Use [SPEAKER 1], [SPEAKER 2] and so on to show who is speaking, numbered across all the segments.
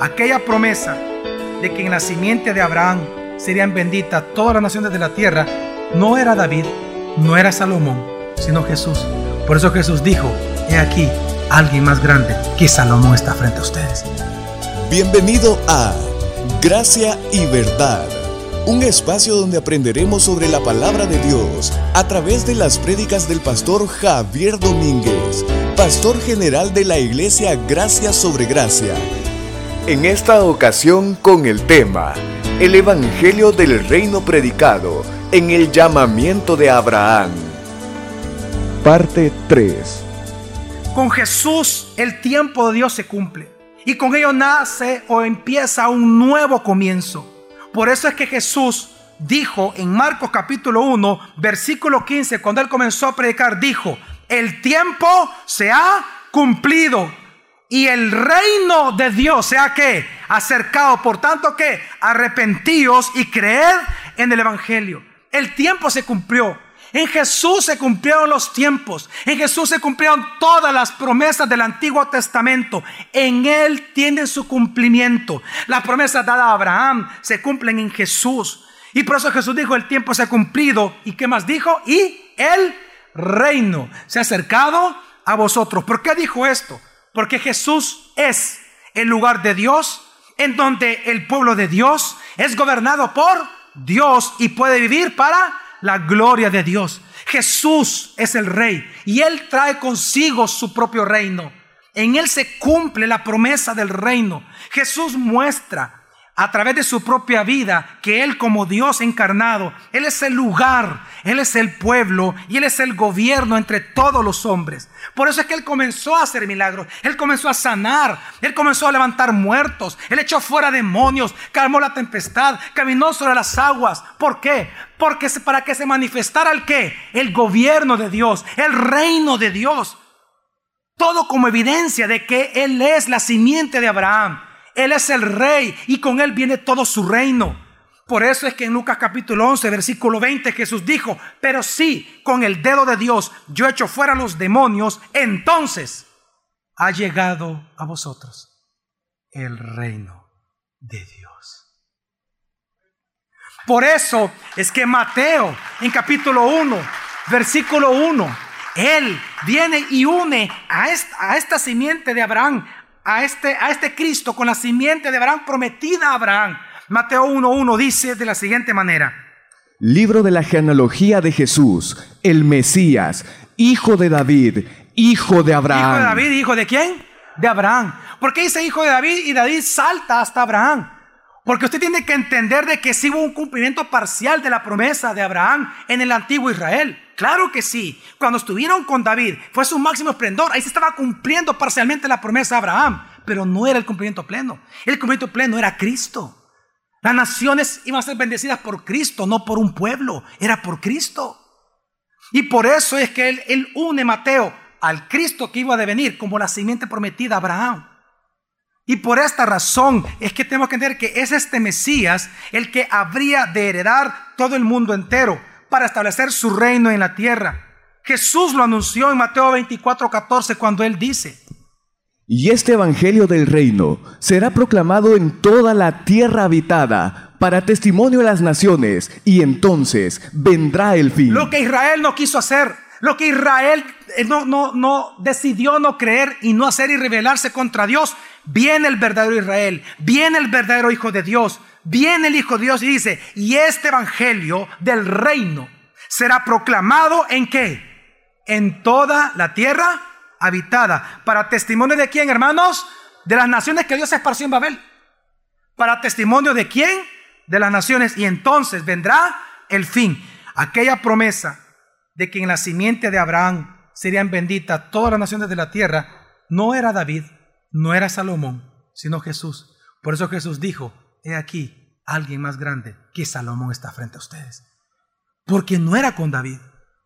[SPEAKER 1] aquella promesa de que en la simiente de Abraham serían benditas todas las naciones de la tierra, no era David, no era Salomón, sino Jesús. Por eso Jesús dijo, he aquí, alguien más grande que Salomón está frente a ustedes.
[SPEAKER 2] Bienvenido a Gracia y Verdad, un espacio donde aprenderemos sobre la palabra de Dios a través de las prédicas del pastor Javier Domínguez, pastor general de la iglesia Gracia sobre Gracia. En esta ocasión con el tema, el Evangelio del Reino predicado en el llamamiento de Abraham. Parte 3.
[SPEAKER 1] Con Jesús el tiempo de Dios se cumple y con ello nace o empieza un nuevo comienzo. Por eso es que Jesús dijo en Marcos capítulo 1, versículo 15, cuando él comenzó a predicar, dijo, el tiempo se ha cumplido y el reino de Dios sea que acercado. Por tanto que arrepentíos y creed en el Evangelio. El tiempo se cumplió. En Jesús se cumplieron los tiempos. En Jesús se cumplieron todas las promesas del Antiguo Testamento. En Él tienen su cumplimiento. Las promesas dadas a Abraham se cumplen en Jesús. Y por eso Jesús dijo, el tiempo se ha cumplido. ¿Y qué más dijo? Y el reino se ha acercado a vosotros. ¿Por qué dijo esto? Porque Jesús es el lugar de Dios en donde el pueblo de Dios es gobernado por Dios y puede vivir para la gloria de Dios. Jesús es el rey y él trae consigo su propio reino. En él se cumple la promesa del reino. Jesús muestra a través de su propia vida que Él como Dios encarnado, Él es el lugar, Él es el pueblo y Él es el gobierno entre todos los hombres. Por eso es que Él comenzó a hacer milagros, Él comenzó a sanar, Él comenzó a levantar muertos, Él echó fuera demonios, calmó la tempestad, caminó sobre las aguas. ¿Por qué? Porque para que se manifestara el qué? El gobierno de Dios, el reino de Dios. Todo como evidencia de que Él es la simiente de Abraham. Él es el rey y con Él viene todo su reino. Por eso es que en Lucas capítulo 11, versículo 20, Jesús dijo, pero si con el dedo de Dios yo echo fuera los demonios, entonces ha llegado a vosotros el reino de Dios. Por eso es que Mateo en capítulo 1, versículo 1, Él viene y une a esta simiente de Abraham, a este, a este Cristo con la simiente de Abraham prometida a Abraham. Mateo 1.1 dice de la siguiente manera.
[SPEAKER 2] Libro de la genealogía de Jesús, el Mesías, hijo de David, hijo de Abraham.
[SPEAKER 1] Hijo de David, hijo de quién? De Abraham. ¿Por qué dice hijo de David y David salta hasta Abraham? Porque usted tiene que entender de que sí hubo un cumplimiento parcial de la promesa de Abraham en el antiguo Israel. Claro que sí. Cuando estuvieron con David fue su máximo esplendor. Ahí se estaba cumpliendo parcialmente la promesa de Abraham, pero no era el cumplimiento pleno. El cumplimiento pleno era Cristo. Las naciones iban a ser bendecidas por Cristo, no por un pueblo, era por Cristo. Y por eso es que él, une Mateo al Cristo que iba a devenir como la simiente prometida a Abraham. Y por esta razón es que tenemos que entender que es este Mesías el que habría de heredar todo el mundo entero para establecer su reino en la tierra. Jesús lo anunció en Mateo 24, 14 cuando él dice,
[SPEAKER 2] y este Evangelio del Reino será proclamado en toda la tierra habitada para testimonio de las naciones, y entonces vendrá el fin.
[SPEAKER 1] Lo que Israel no quiso hacer, lo que Israel eh, no, no, no decidió no creer y no hacer y rebelarse contra Dios, viene el verdadero Israel, viene el verdadero Hijo de Dios, viene el Hijo de Dios y dice, y este Evangelio del Reino será proclamado en qué? En toda la tierra habitada. ¿Para testimonio de quién, hermanos? De las naciones que Dios esparció en Babel. ¿Para testimonio de quién? De las naciones. Y entonces vendrá el fin. Aquella promesa de que en la simiente de Abraham serían benditas todas las naciones de la tierra, no era David, no era Salomón, sino Jesús. Por eso Jesús dijo, he aquí, alguien más grande que Salomón está frente a ustedes. Porque no era con David,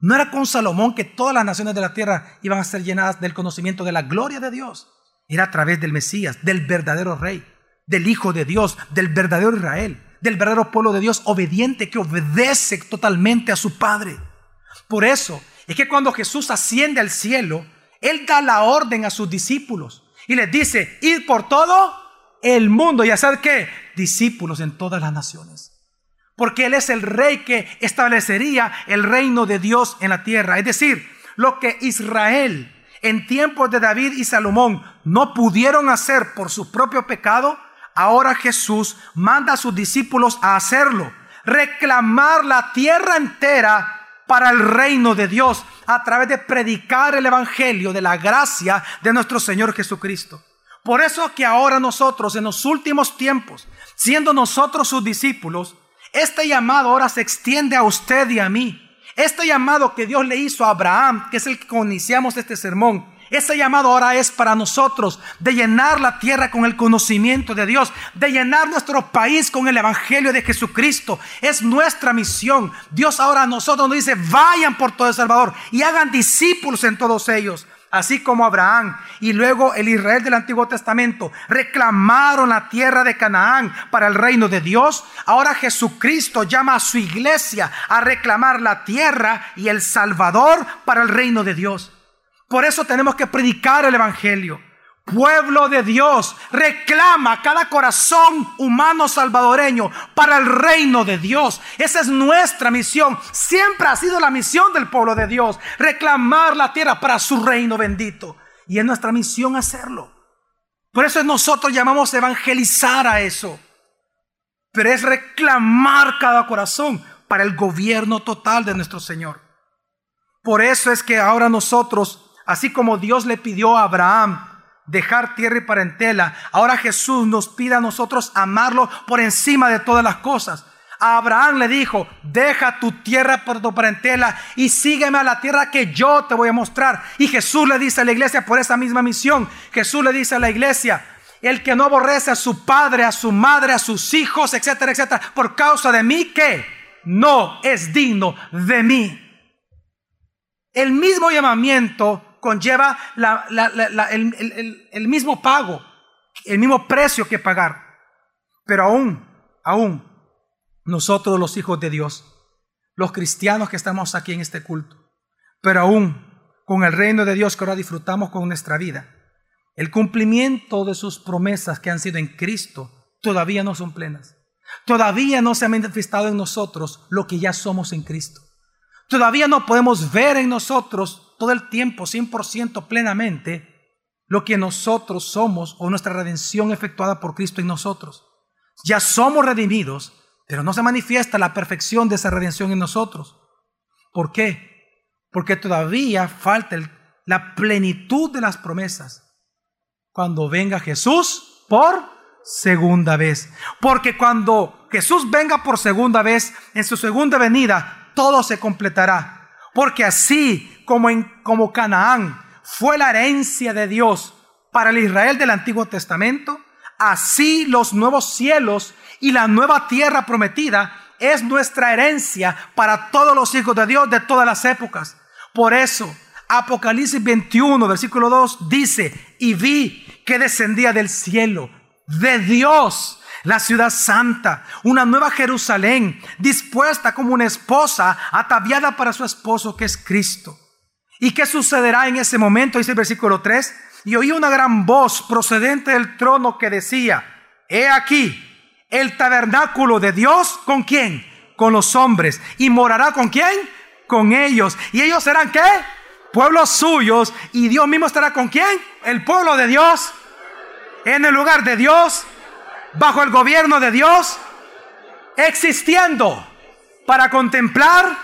[SPEAKER 1] no era con Salomón que todas las naciones de la tierra iban a ser llenadas del conocimiento de la gloria de Dios. Era a través del Mesías, del verdadero rey, del Hijo de Dios, del verdadero Israel, del verdadero pueblo de Dios obediente que obedece totalmente a su Padre. Por eso es que cuando Jesús asciende al cielo, Él da la orden a sus discípulos y les dice, ir por todo el mundo y hacer qué? Discípulos en todas las naciones. Porque Él es el rey que establecería el reino de Dios en la tierra. Es decir, lo que Israel en tiempos de David y Salomón no pudieron hacer por su propio pecado, ahora Jesús manda a sus discípulos a hacerlo. Reclamar la tierra entera para el reino de Dios a través de predicar el Evangelio de la gracia de nuestro Señor Jesucristo. Por eso que ahora nosotros en los últimos tiempos, siendo nosotros sus discípulos, este llamado ahora se extiende a usted y a mí. Este llamado que Dios le hizo a Abraham, que es el que iniciamos este sermón, ese llamado ahora es para nosotros de llenar la tierra con el conocimiento de Dios, de llenar nuestro país con el Evangelio de Jesucristo. Es nuestra misión. Dios ahora a nosotros nos dice, vayan por todo El Salvador y hagan discípulos en todos ellos. Así como Abraham y luego el Israel del Antiguo Testamento reclamaron la tierra de Canaán para el reino de Dios, ahora Jesucristo llama a su iglesia a reclamar la tierra y el Salvador para el reino de Dios. Por eso tenemos que predicar el Evangelio. Pueblo de Dios, reclama cada corazón humano salvadoreño para el reino de Dios. Esa es nuestra misión. Siempre ha sido la misión del pueblo de Dios. Reclamar la tierra para su reino bendito. Y es nuestra misión hacerlo. Por eso nosotros llamamos evangelizar a eso. Pero es reclamar cada corazón para el gobierno total de nuestro Señor. Por eso es que ahora nosotros Así como Dios le pidió a Abraham dejar tierra y parentela, ahora Jesús nos pide a nosotros amarlo por encima de todas las cosas. A Abraham le dijo, deja tu tierra por tu parentela y sígueme a la tierra que yo te voy a mostrar. Y Jesús le dice a la iglesia por esa misma misión, Jesús le dice a la iglesia, el que no aborrece a su padre, a su madre, a sus hijos, etcétera, etcétera, por causa de mí, que no es digno de mí. El mismo llamamiento conlleva el, mismo pago, el mismo precio que pagar. Pero aún, aún, nosotros los hijos de Dios, los cristianos que estamos aquí en este culto, pero aún con el reino de Dios que ahora disfrutamos con nuestra vida, el cumplimiento de sus promesas que han sido en Cristo todavía no son plenas. Todavía no se ha manifestado en nosotros lo que ya somos en Cristo. Todavía no podemos ver en nosotros todo el tiempo, 100% plenamente, lo que nosotros somos o nuestra redención efectuada por Cristo en nosotros. Ya somos redimidos, pero no se manifiesta la perfección de esa redención en nosotros. ¿Por qué? Porque todavía falta la plenitud de las promesas cuando venga Jesús por segunda vez. Porque cuando Jesús venga por segunda vez, en su segunda venida, todo se completará. Porque así como en como Canaán fue la herencia de Dios para el Israel del Antiguo Testamento, así los nuevos cielos y la nueva tierra prometida es nuestra herencia para todos los hijos de Dios de todas las épocas. Por eso, Apocalipsis 21, versículo 2 dice, y vi que descendía del cielo, de Dios, la ciudad santa, una nueva Jerusalén, dispuesta como una esposa ataviada para su esposo que es Cristo. ¿Y qué sucederá en ese momento? Dice el versículo 3. Y oí una gran voz procedente del trono que decía, he aquí el tabernáculo de Dios con quién? Con los hombres. ¿Y morará con quién? Con ellos. ¿Y ellos serán qué? Pueblos suyos. ¿Y Dios mismo estará con quién? El pueblo de Dios. En el lugar de Dios. Bajo el gobierno de Dios. Existiendo para contemplar,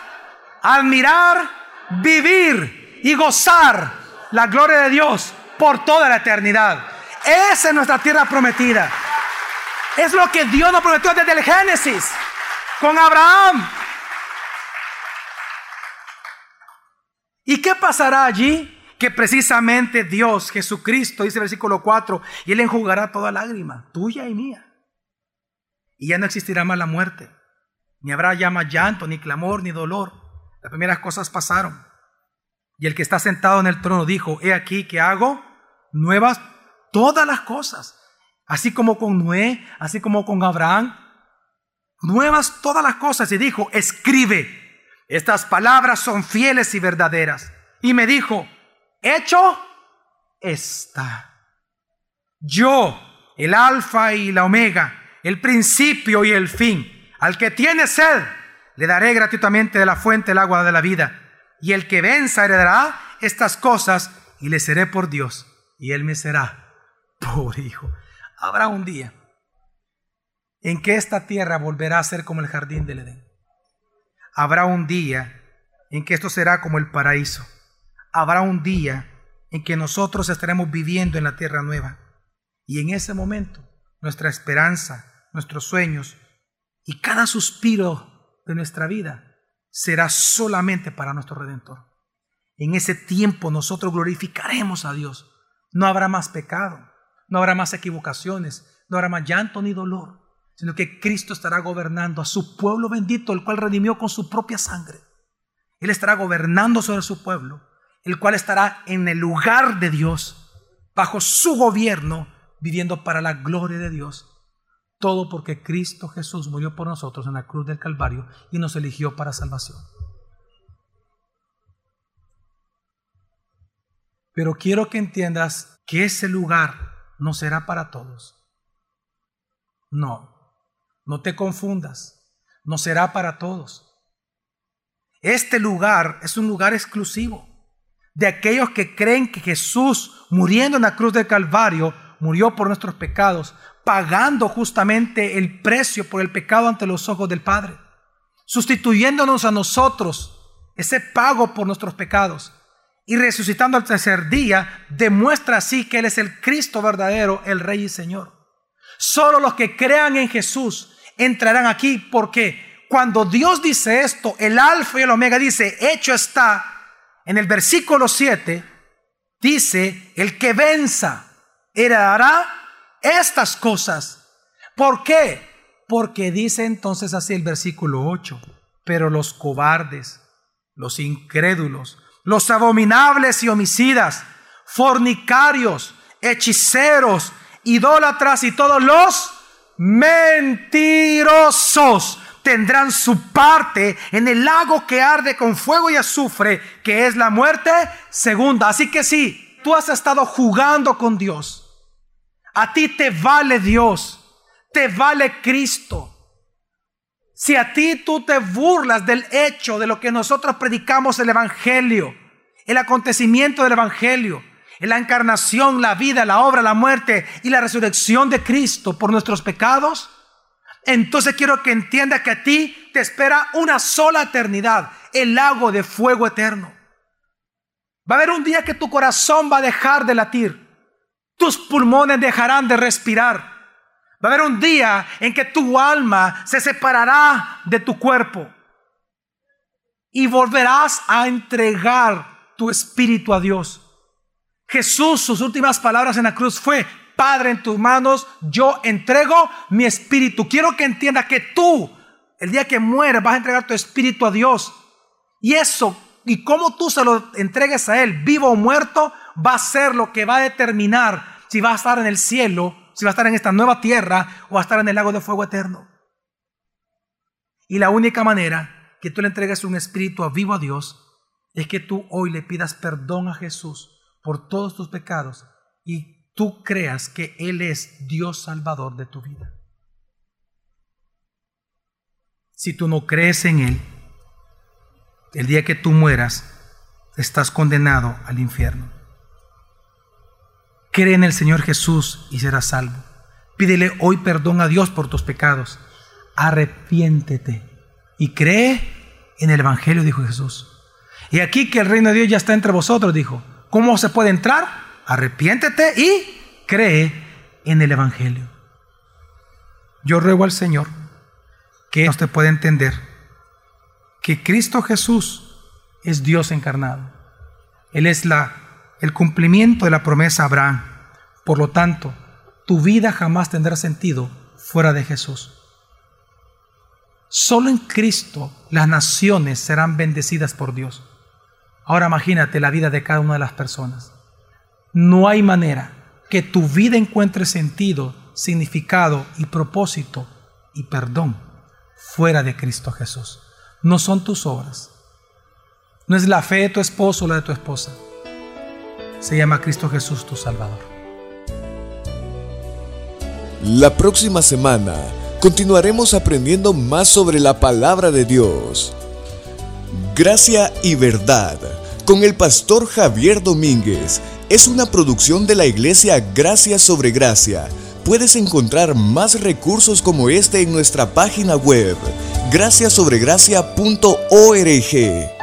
[SPEAKER 1] admirar, vivir y gozar la gloria de Dios por toda la eternidad. Esa es nuestra tierra prometida. Es lo que Dios nos prometió desde el Génesis con Abraham. ¿Y qué pasará allí? Que precisamente Dios, Jesucristo, dice el versículo 4, y Él enjugará toda lágrima, tuya y mía. Y ya no existirá más la muerte, ni habrá ya más llanto, ni clamor, ni dolor. Las primeras cosas pasaron. Y el que está sentado en el trono dijo, he aquí que hago nuevas todas las cosas, así como con Noé, así como con Abraham, nuevas todas las cosas. Y dijo, escribe, estas palabras son fieles y verdaderas. Y me dijo, hecho está. Yo el alfa y la omega, el principio y el fin. Al que tiene sed, le daré gratuitamente de la fuente el agua de la vida. Y el que venza heredará estas cosas y le seré por Dios. Y él me será por hijo. Habrá un día en que esta tierra volverá a ser como el jardín del Edén. Habrá un día en que esto será como el paraíso. Habrá un día en que nosotros estaremos viviendo en la tierra nueva. Y en ese momento, nuestra esperanza, nuestros sueños y cada suspiro de nuestra vida será solamente para nuestro Redentor. En ese tiempo nosotros glorificaremos a Dios. No habrá más pecado, no habrá más equivocaciones, no habrá más llanto ni dolor, sino que Cristo estará gobernando a su pueblo bendito, el cual redimió con su propia sangre. Él estará gobernando sobre su pueblo, el cual estará en el lugar de Dios, bajo su gobierno, viviendo para la gloria de Dios. Todo porque Cristo Jesús murió por nosotros en la cruz del Calvario y nos eligió para salvación. Pero quiero que entiendas que ese lugar no será para todos. No, no te confundas, no será para todos. Este lugar es un lugar exclusivo de aquellos que creen que Jesús, muriendo en la cruz del Calvario, murió por nuestros pecados, pagando justamente el precio por el pecado ante los ojos del Padre, sustituyéndonos a nosotros ese pago por nuestros pecados y resucitando al tercer día, demuestra así que Él es el Cristo verdadero, el Rey y Señor. Solo los que crean en Jesús entrarán aquí porque cuando Dios dice esto, el alfa y el omega dice, hecho está, en el versículo 7, dice, el que venza heredará estas cosas. ¿Por qué? Porque dice entonces así el versículo 8, pero los cobardes, los incrédulos, los abominables y homicidas, fornicarios, hechiceros, idólatras y todos los mentirosos tendrán su parte en el lago que arde con fuego y azufre, que es la muerte segunda. Así que si tú has estado jugando con Dios, a ti te vale Dios, te vale Cristo. Si a ti tú te burlas del hecho de lo que nosotros predicamos el Evangelio, el acontecimiento del Evangelio, la encarnación, la vida, la obra, la muerte y la resurrección de Cristo por nuestros pecados, entonces quiero que entiendas que a ti te espera una sola eternidad, el lago de fuego eterno. Va a haber un día que tu corazón va a dejar de latir, tus pulmones dejarán de respirar. Va a haber un día en que tu alma se separará de tu cuerpo y volverás a entregar tu espíritu a Dios. Jesús, sus últimas palabras en la cruz fue, Padre, en tus manos yo entrego mi espíritu. Quiero que entienda que tú, el día que mueres, vas a entregar tu espíritu a Dios. Y eso, y cómo tú se lo entregues a Él, vivo o muerto, va a ser lo que va a determinar si va a estar en el cielo, si va a estar en esta nueva tierra o va a estar en el lago de fuego eterno. Y la única manera que tú le entregues un espíritu vivo a Dios es que tú hoy le pidas perdón a Jesús por todos tus pecados y tú creas que Él es Dios Salvador de tu vida. Si tú no crees en Él, el día que tú mueras, estás condenado al infierno. Cree en el Señor Jesús y serás salvo. Pídele hoy perdón a Dios por tus pecados. Arrepiéntete y cree en el Evangelio, dijo Jesús. Y aquí que el reino de Dios ya está entre vosotros, dijo. ¿Cómo se puede entrar? Arrepiéntete y cree en el Evangelio. Yo ruego al Señor que usted pueda entender que Cristo Jesús es Dios encarnado. Él es la, el cumplimiento de la promesa a Abraham. Por lo tanto, tu vida jamás tendrá sentido fuera de Jesús. Solo en Cristo las naciones serán bendecidas por Dios. Ahora imagínate la vida de cada una de las personas. No hay manera que tu vida encuentre sentido, significado y propósito y perdón fuera de Cristo Jesús. No son tus obras. No es la fe de tu esposo o la de tu esposa. Se llama Cristo Jesús tu Salvador.
[SPEAKER 2] La próxima semana continuaremos aprendiendo más sobre la palabra de Dios. Gracia y verdad con el pastor Javier Domínguez es una producción de la iglesia Gracia sobre Gracia. Puedes encontrar más recursos como este en nuestra página web graciasobregracia.org.